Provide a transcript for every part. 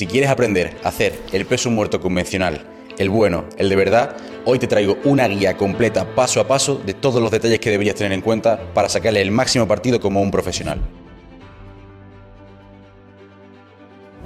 Si quieres aprender a hacer el peso muerto convencional, el bueno, el de verdad, hoy te traigo una guía completa paso a paso de todos los detalles que deberías tener en cuenta para sacarle el máximo partido como un profesional.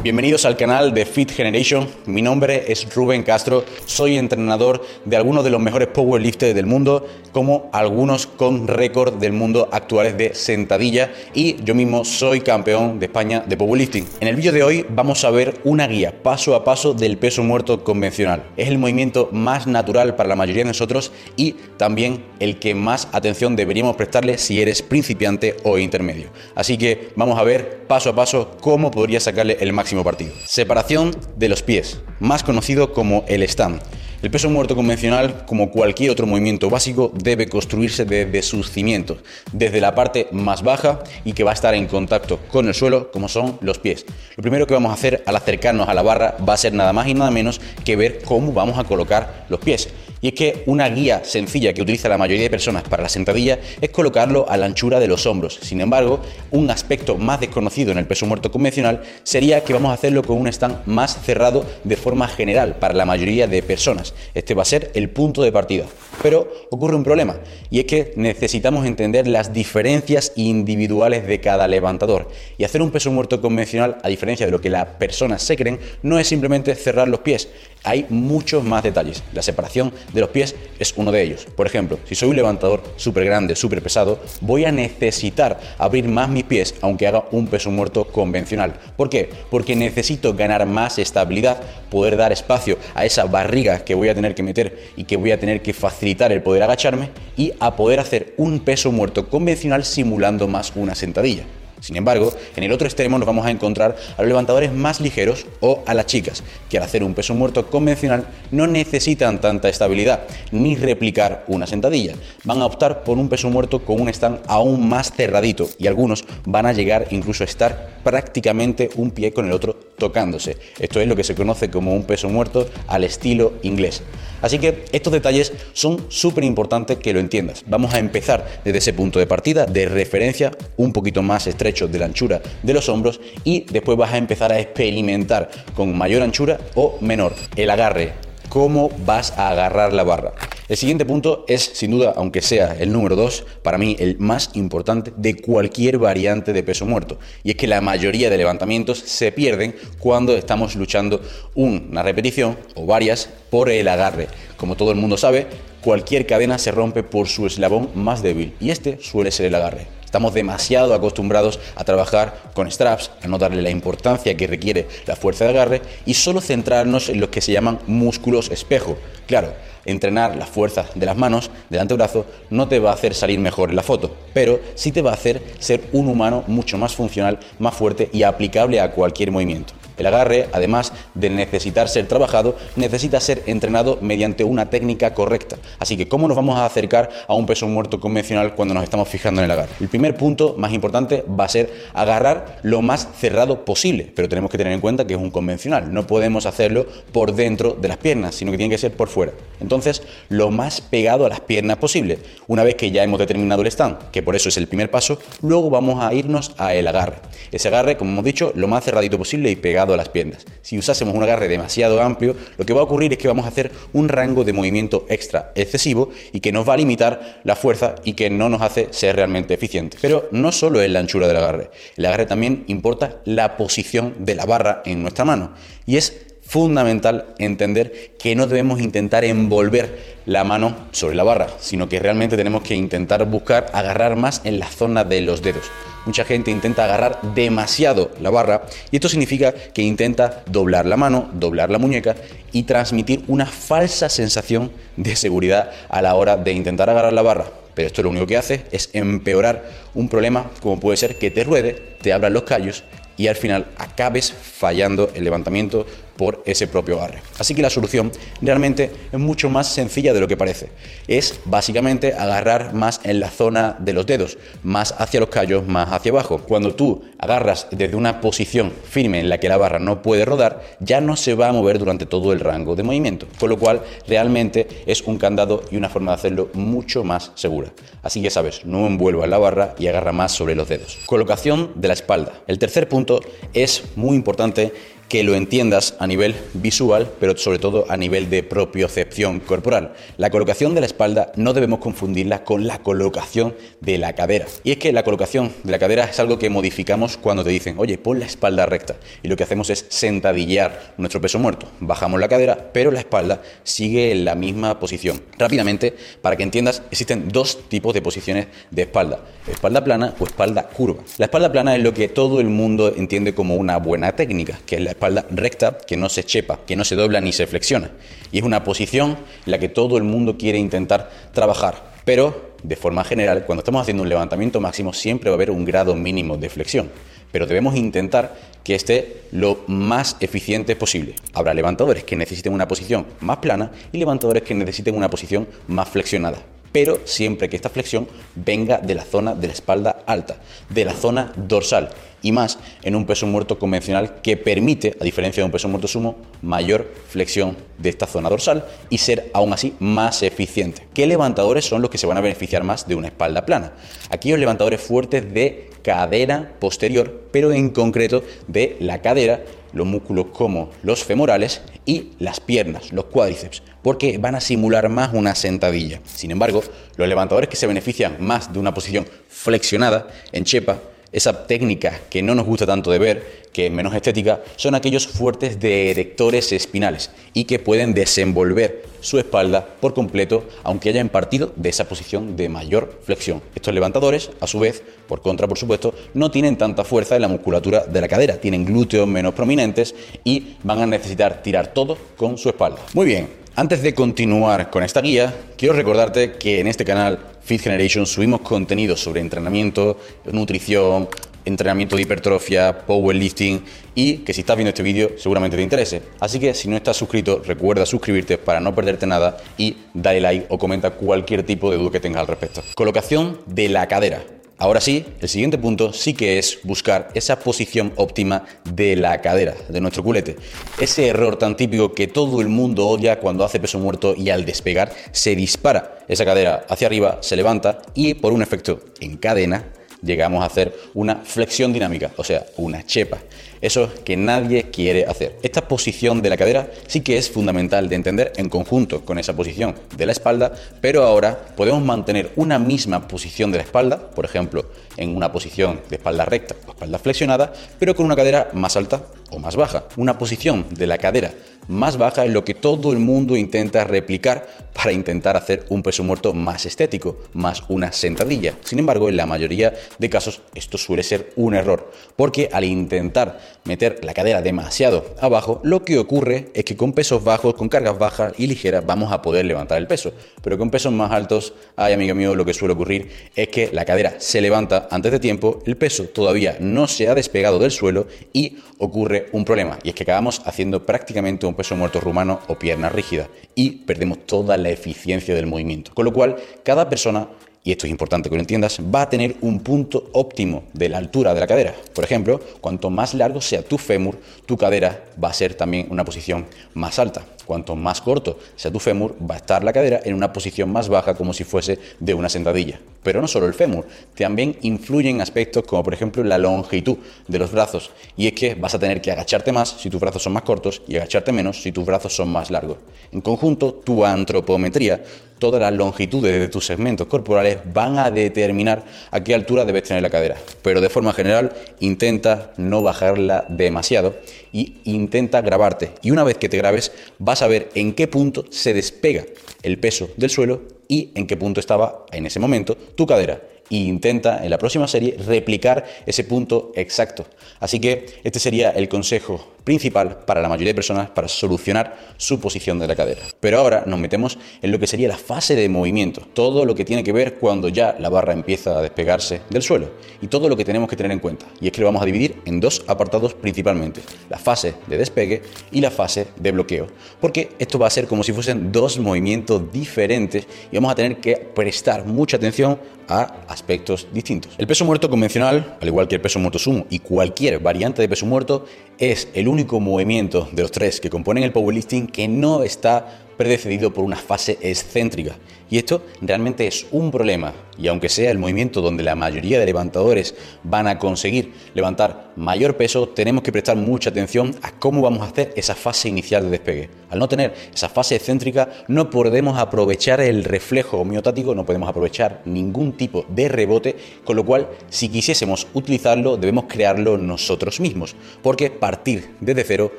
Bienvenidos al canal de Fit Generation. Mi nombre es Rubén Castro. Soy entrenador de algunos de los mejores powerlifters del mundo, como algunos con récord del mundo actuales de sentadilla. Y yo mismo soy campeón de España de powerlifting. En el vídeo de hoy vamos a ver una guía paso a paso del peso muerto convencional. Es el movimiento más natural para la mayoría de nosotros y también el que más atención deberíamos prestarle si eres principiante o intermedio. Así que vamos a ver paso a paso cómo podría sacarle el máximo partido. Separación de los pies, más conocido como el stand. El peso muerto convencional, como cualquier otro movimiento básico, debe construirse desde sus cimientos, desde la parte más baja y que va a estar en contacto con el suelo, como son los pies. Lo primero que vamos a hacer al acercarnos a la barra va a ser nada más y nada menos que ver cómo vamos a colocar los pies. Y es que una guía sencilla que utiliza la mayoría de personas para la sentadilla es colocarlo a la anchura de los hombros. Sin embargo, un aspecto más desconocido en el peso muerto convencional sería que vamos a hacerlo con un stand más cerrado de forma general para la mayoría de personas. Este va a ser el punto de partida. Pero ocurre un problema y es que necesitamos entender las diferencias individuales de cada levantador. Y hacer un peso muerto convencional, a diferencia de lo que las personas se creen, no es simplemente cerrar los pies. Hay muchos más detalles. La separación de los pies es uno de ellos. Por ejemplo, si soy un levantador súper grande, súper pesado, voy a necesitar abrir más mis pies aunque haga un peso muerto convencional. ¿Por qué? Porque necesito ganar más estabilidad, poder dar espacio a esa barriga que voy a tener que meter y que voy a tener que facilitar el poder agacharme y a poder hacer un peso muerto convencional simulando más una sentadilla. Sin embargo, en el otro extremo nos vamos a encontrar a los levantadores más ligeros o a las chicas, que al hacer un peso muerto convencional no necesitan tanta estabilidad ni replicar una sentadilla. Van a optar por un peso muerto con un stand aún más cerradito y algunos van a llegar incluso a estar prácticamente un pie con el otro tocándose. Esto es lo que se conoce como un peso muerto al estilo inglés. Así que estos detalles son súper importantes que lo entiendas. Vamos a empezar desde ese punto de partida de referencia un poquito más estrecho de la anchura de los hombros y después vas a empezar a experimentar con mayor anchura o menor. El agarre, cómo vas a agarrar la barra. El siguiente punto es, sin duda, aunque sea el número 2, para mí el más importante de cualquier variante de peso muerto. Y es que la mayoría de levantamientos se pierden cuando estamos luchando una repetición o varias por el agarre. Como todo el mundo sabe, cualquier cadena se rompe por su eslabón más débil y este suele ser el agarre. Estamos demasiado acostumbrados a trabajar con straps, a no darle la importancia que requiere la fuerza de agarre y solo centrarnos en lo que se llaman músculos espejo. Claro, entrenar la fuerza de las manos del antebrazo no te va a hacer salir mejor en la foto, pero sí te va a hacer ser un humano mucho más funcional, más fuerte y aplicable a cualquier movimiento. El agarre, además de necesitar ser trabajado, necesita ser entrenado mediante una técnica correcta. Así que, ¿cómo nos vamos a acercar a un peso muerto convencional cuando nos estamos fijando en el agarre? El primer punto más importante va a ser agarrar lo más cerrado posible, pero tenemos que tener en cuenta que es un convencional. No podemos hacerlo por dentro de las piernas, sino que tiene que ser por fuera. Entonces, lo más pegado a las piernas posible. Una vez que ya hemos determinado el stand, que por eso es el primer paso, luego vamos a irnos a el agarre. Ese agarre, como hemos dicho, lo más cerradito posible y pegado a las piernas. Si usásemos un agarre demasiado amplio, lo que va a ocurrir es que vamos a hacer un rango de movimiento extra excesivo y que nos va a limitar la fuerza y que no nos hace ser realmente eficientes. Pero no solo es la anchura del agarre, el agarre también importa la posición de la barra en nuestra mano y es fundamental entender que no debemos intentar envolver la mano sobre la barra, sino que realmente tenemos que intentar buscar agarrar más en la zona de los dedos. Mucha gente intenta agarrar demasiado la barra y esto significa que intenta doblar la mano, doblar la muñeca y transmitir una falsa sensación de seguridad a la hora de intentar agarrar la barra. Pero esto lo único que hace es empeorar un problema como puede ser que te ruede, te abran los callos y al final acabes fallando el levantamiento por ese propio agarre. Así que la solución realmente es mucho más sencilla de lo que parece. Es básicamente agarrar más en la zona de los dedos, más hacia los callos, más hacia abajo. Cuando tú agarras desde una posición firme en la que la barra no puede rodar, ya no se va a mover durante todo el rango de movimiento. Con lo cual, realmente es un candado y una forma de hacerlo mucho más segura. Así que sabes, no envuelvas la barra y agarra más sobre los dedos. Colocación de la espalda. El tercer punto es muy importante que lo entiendas a nivel visual, pero sobre todo a nivel de propiocepción corporal. La colocación de la espalda no debemos confundirla con la colocación de la cadera. Y es que la colocación de la cadera es algo que modificamos cuando te dicen, oye, pon la espalda recta. Y lo que hacemos es sentadillar nuestro peso muerto. Bajamos la cadera, pero la espalda sigue en la misma posición. Rápidamente, para que entiendas, existen dos tipos de posiciones de espalda. Espalda plana o espalda curva. La espalda plana es lo que todo el mundo entiende como una buena técnica, que es la espalda recta, que no se chepa, que no se dobla ni se flexiona. Y es una posición en la que todo el mundo quiere intentar trabajar. Pero, de forma general, cuando estamos haciendo un levantamiento máximo, siempre va a haber un grado mínimo de flexión. Pero debemos intentar que esté lo más eficiente posible. Habrá levantadores que necesiten una posición más plana y levantadores que necesiten una posición más flexionada pero siempre que esta flexión venga de la zona de la espalda alta, de la zona dorsal y más en un peso muerto convencional que permite, a diferencia de un peso muerto sumo, mayor flexión de esta zona dorsal y ser aún así más eficiente. ¿Qué levantadores son los que se van a beneficiar más de una espalda plana? Aquellos levantadores fuertes de cadera posterior, pero en concreto de la cadera, los músculos como los femorales y las piernas, los cuádriceps, porque van a simular más una sentadilla. Sin embargo, los levantadores que se benefician más de una posición flexionada en chepa esa técnica que no nos gusta tanto de ver, que es menos estética, son aquellos fuertes de erectores espinales y que pueden desenvolver su espalda por completo, aunque hayan partido de esa posición de mayor flexión. Estos levantadores, a su vez, por contra, por supuesto, no tienen tanta fuerza en la musculatura de la cadera, tienen glúteos menos prominentes y van a necesitar tirar todo con su espalda. Muy bien, antes de continuar con esta guía, quiero recordarte que en este canal Fit Generation subimos contenido sobre entrenamiento, nutrición, entrenamiento de hipertrofia, powerlifting y que si estás viendo este vídeo seguramente te interese. Así que si no estás suscrito, recuerda suscribirte para no perderte nada y dale like o comenta cualquier tipo de duda que tengas al respecto. Colocación de la cadera. Ahora sí, el siguiente punto sí que es buscar esa posición óptima de la cadera, de nuestro culete. Ese error tan típico que todo el mundo odia cuando hace peso muerto y al despegar se dispara esa cadera hacia arriba, se levanta y por un efecto en cadena llegamos a hacer una flexión dinámica, o sea, una chepa. Eso que nadie quiere hacer. Esta posición de la cadera sí que es fundamental de entender en conjunto con esa posición de la espalda, pero ahora podemos mantener una misma posición de la espalda, por ejemplo, en una posición de espalda recta o espalda flexionada, pero con una cadera más alta o más baja. Una posición de la cadera más baja es lo que todo el mundo intenta replicar para intentar hacer un peso muerto más estético, más una sentadilla. Sin embargo, en la mayoría de casos esto suele ser un error, porque al intentar meter la cadera demasiado abajo, lo que ocurre es que con pesos bajos, con cargas bajas y ligeras, vamos a poder levantar el peso. Pero con pesos más altos, ay amigo mío, lo que suele ocurrir es que la cadera se levanta antes de tiempo, el peso todavía no se ha despegado del suelo y ocurre un problema. Y es que acabamos haciendo prácticamente un peso muerto rumano o pierna rígida y perdemos toda la eficiencia del movimiento. Con lo cual, cada persona y esto es importante que lo entiendas, va a tener un punto óptimo de la altura de la cadera. Por ejemplo, cuanto más largo sea tu fémur, tu cadera va a ser también una posición más alta. Cuanto más corto sea tu fémur, va a estar la cadera en una posición más baja como si fuese de una sentadilla. Pero no solo el fémur, también influyen aspectos como por ejemplo la longitud de los brazos. Y es que vas a tener que agacharte más si tus brazos son más cortos y agacharte menos si tus brazos son más largos. En conjunto, tu antropometría todas las longitudes de tus segmentos corporales van a determinar a qué altura debes tener la cadera. Pero de forma general, intenta no bajarla demasiado y intenta grabarte. Y una vez que te grabes, vas a ver en qué punto se despega el peso del suelo y en qué punto estaba en ese momento tu cadera e intenta en la próxima serie replicar ese punto exacto. Así que este sería el consejo principal para la mayoría de personas para solucionar su posición de la cadera. Pero ahora nos metemos en lo que sería la fase de movimiento, todo lo que tiene que ver cuando ya la barra empieza a despegarse del suelo y todo lo que tenemos que tener en cuenta. Y es que lo vamos a dividir en dos apartados principalmente, la fase de despegue y la fase de bloqueo, porque esto va a ser como si fuesen dos movimientos diferentes y vamos a tener que prestar mucha atención a aspectos distintos. El peso muerto convencional, al igual que el peso muerto sumo y cualquier variante de peso muerto, es el único movimiento de los tres que componen el powerlifting que no está precedido por una fase excéntrica. Y esto realmente es un problema. Y aunque sea el movimiento donde la mayoría de levantadores van a conseguir levantar mayor peso, tenemos que prestar mucha atención a cómo vamos a hacer esa fase inicial de despegue. Al no tener esa fase excéntrica, no podemos aprovechar el reflejo homeotático, no podemos aprovechar ningún tipo de rebote, con lo cual, si quisiésemos utilizarlo, debemos crearlo nosotros mismos, porque partir desde cero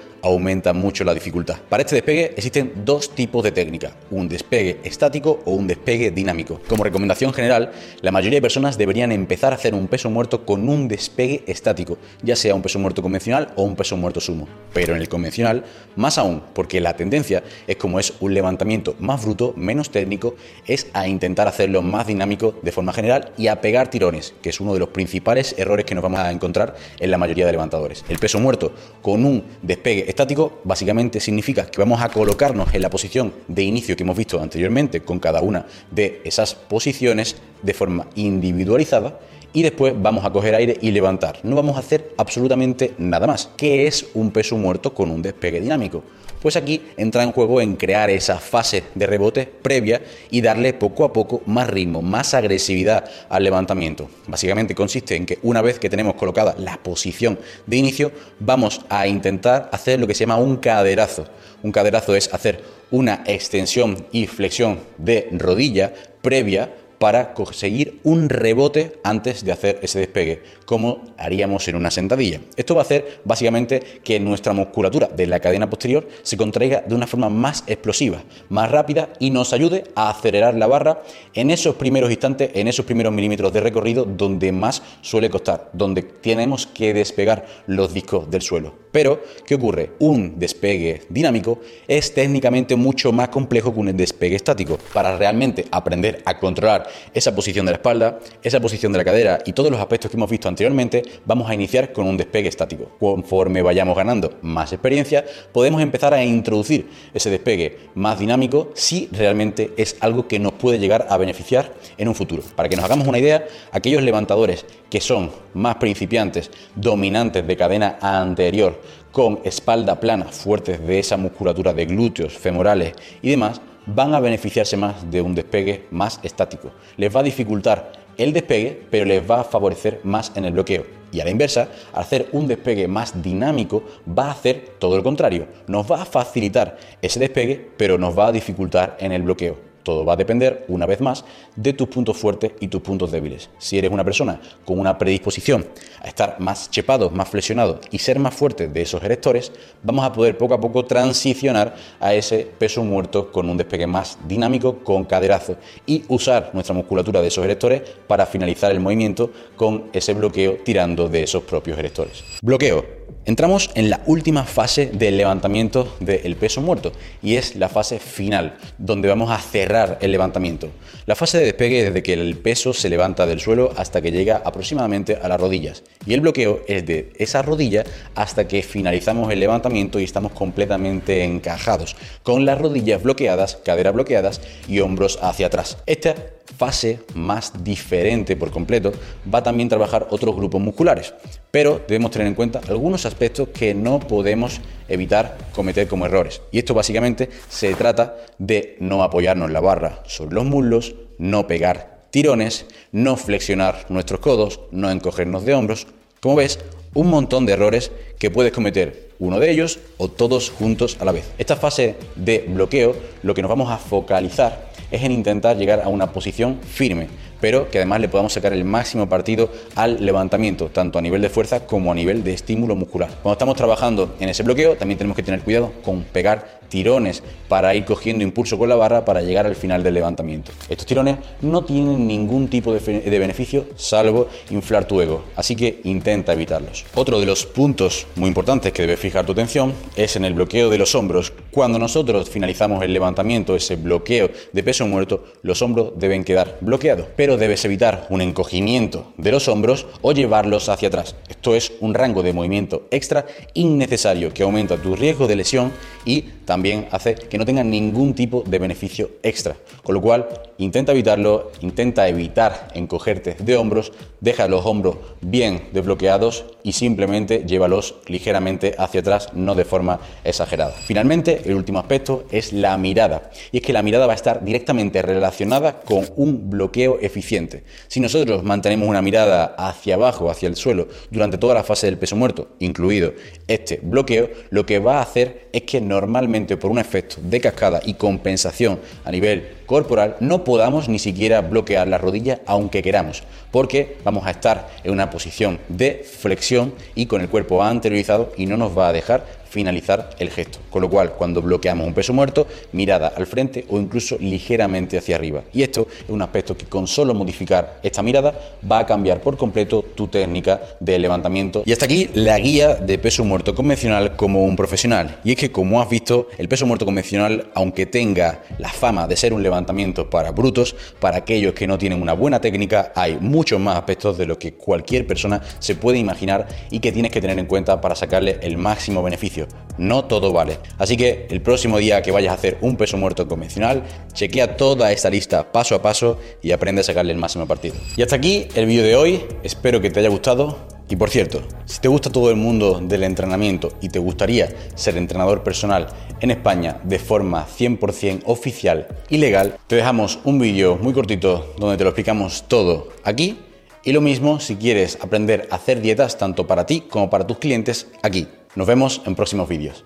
aumenta mucho la dificultad. Para este despegue existen dos tipos de técnica, un despegue estático o un despegue dinámico. Como recomendación general, la mayoría de personas deberían empezar a hacer un peso muerto con un despegue estático, ya sea un peso muerto convencional o un peso muerto sumo. Pero en el convencional, más aún, porque la tendencia es como es un levantamiento más bruto, menos técnico, es a intentar hacerlo más dinámico de forma general y a pegar tirones, que es uno de los principales errores que nos vamos a encontrar en la mayoría de levantadores. El peso muerto con un despegue estático básicamente significa que vamos a colocarnos en la posición de inicio que hemos visto anteriormente con cada una de esas posiciones de forma individualizada y después vamos a coger aire y levantar. No vamos a hacer absolutamente nada más. ¿Qué es un peso muerto con un despegue dinámico? Pues aquí entra en juego en crear esa fase de rebote previa y darle poco a poco más ritmo, más agresividad al levantamiento. Básicamente consiste en que una vez que tenemos colocada la posición de inicio, vamos a intentar hacer lo que se llama un caderazo. Un caderazo es hacer una extensión y flexión de rodilla previa para conseguir un rebote antes de hacer ese despegue, como haríamos en una sentadilla. Esto va a hacer básicamente que nuestra musculatura de la cadena posterior se contraiga de una forma más explosiva, más rápida y nos ayude a acelerar la barra en esos primeros instantes, en esos primeros milímetros de recorrido donde más suele costar, donde tenemos que despegar los discos del suelo. Pero, ¿qué ocurre? Un despegue dinámico es técnicamente mucho más complejo que un despegue estático. Para realmente aprender a controlar esa posición de la espalda, esa posición de la cadera y todos los aspectos que hemos visto anteriormente, vamos a iniciar con un despegue estático. Conforme vayamos ganando más experiencia, podemos empezar a introducir ese despegue más dinámico si realmente es algo que nos puede llegar a beneficiar en un futuro. Para que nos hagamos una idea, aquellos levantadores que son más principiantes, dominantes de cadena anterior, con espalda plana, fuertes de esa musculatura de glúteos, femorales y demás, van a beneficiarse más de un despegue más estático. Les va a dificultar el despegue, pero les va a favorecer más en el bloqueo. Y a la inversa, hacer un despegue más dinámico, va a hacer todo lo contrario. Nos va a facilitar ese despegue, pero nos va a dificultar en el bloqueo. Todo va a depender, una vez más, de tus puntos fuertes y tus puntos débiles. Si eres una persona con una predisposición a estar más chepado, más flexionado y ser más fuerte de esos erectores, vamos a poder poco a poco transicionar a ese peso muerto con un despegue más dinámico, con caderazo y usar nuestra musculatura de esos erectores para finalizar el movimiento con ese bloqueo tirando de esos propios erectores. Bloqueo Entramos en la última fase del levantamiento del peso muerto y es la fase final, donde vamos a cerrar el levantamiento. La fase de despegue es desde que el peso se levanta del suelo hasta que llega aproximadamente a las rodillas y el bloqueo es de esa rodilla hasta que finalizamos el levantamiento y estamos completamente encajados, con las rodillas bloqueadas, caderas bloqueadas y hombros hacia atrás. Esta fase más diferente por completo va también a trabajar otros grupos musculares, pero debemos tener en cuenta algunos aspectos que no podemos evitar cometer como errores. Y esto básicamente se trata de no apoyarnos la barra sobre los muslos, no pegar tirones, no flexionar nuestros codos, no encogernos de hombros. Como ves, un montón de errores que puedes cometer uno de ellos o todos juntos a la vez. Esta fase de bloqueo lo que nos vamos a focalizar es en intentar llegar a una posición firme, pero que además le podamos sacar el máximo partido al levantamiento, tanto a nivel de fuerza como a nivel de estímulo muscular. Cuando estamos trabajando en ese bloqueo, también tenemos que tener cuidado con pegar tirones para ir cogiendo impulso con la barra para llegar al final del levantamiento. Estos tirones no tienen ningún tipo de, beneficio salvo inflar tu ego, así que intenta evitarlos. Otro de los puntos muy importantes que debes fijar tu atención es en el bloqueo de los hombros. Cuando nosotros finalizamos el levantamiento, ese bloqueo de peso muerto, los hombros deben quedar bloqueados, pero debes evitar un encogimiento de los hombros o llevarlos hacia atrás. Esto es un rango de movimiento extra innecesario que aumenta tu riesgo de lesión y también hace que no tengan ningún tipo de beneficio extra. Con lo cual, intenta evitarlo, intenta evitar encogerte de hombros, deja los hombros bien desbloqueados y simplemente llévalos ligeramente hacia atrás, no de forma exagerada. Finalmente, el último aspecto es la mirada. Y es que la mirada va a estar directamente relacionada con un bloqueo eficiente. Si nosotros mantenemos una mirada hacia abajo, hacia el suelo, durante toda la fase del peso muerto, incluido este bloqueo, lo que va a hacer es que normalmente por un efecto de cascada y compensación a nivel corporal no podamos ni siquiera bloquear la rodilla aunque queramos, porque vamos a estar en una posición de flexión y con el cuerpo anteriorizado y no nos va a dejar finalizar el gesto. Con lo cual, cuando bloqueamos un peso muerto, mirada al frente o incluso ligeramente hacia arriba. Y esto es un aspecto que con solo modificar esta mirada va a cambiar por completo tu técnica de levantamiento. Y hasta aquí la guía de peso muerto convencional como un profesional. Y es que como has visto, el peso muerto convencional, aunque tenga la fama de ser un levantamiento para brutos, para aquellos que no tienen una buena técnica, hay muchos más aspectos de los que cualquier persona se puede imaginar y que tienes que tener en cuenta para sacarle el máximo beneficio no todo vale. Así que el próximo día que vayas a hacer un peso muerto convencional, chequea toda esta lista paso a paso y aprende a sacarle el máximo partido. Y hasta aquí el vídeo de hoy. Espero que te haya gustado. Y por cierto, si te gusta todo el mundo del entrenamiento y te gustaría ser entrenador personal en España de forma 100% oficial y legal, te dejamos un vídeo muy cortito donde te lo explicamos todo aquí. Y lo mismo si quieres aprender a hacer dietas tanto para ti como para tus clientes aquí. Nos vemos en próximos vídeos.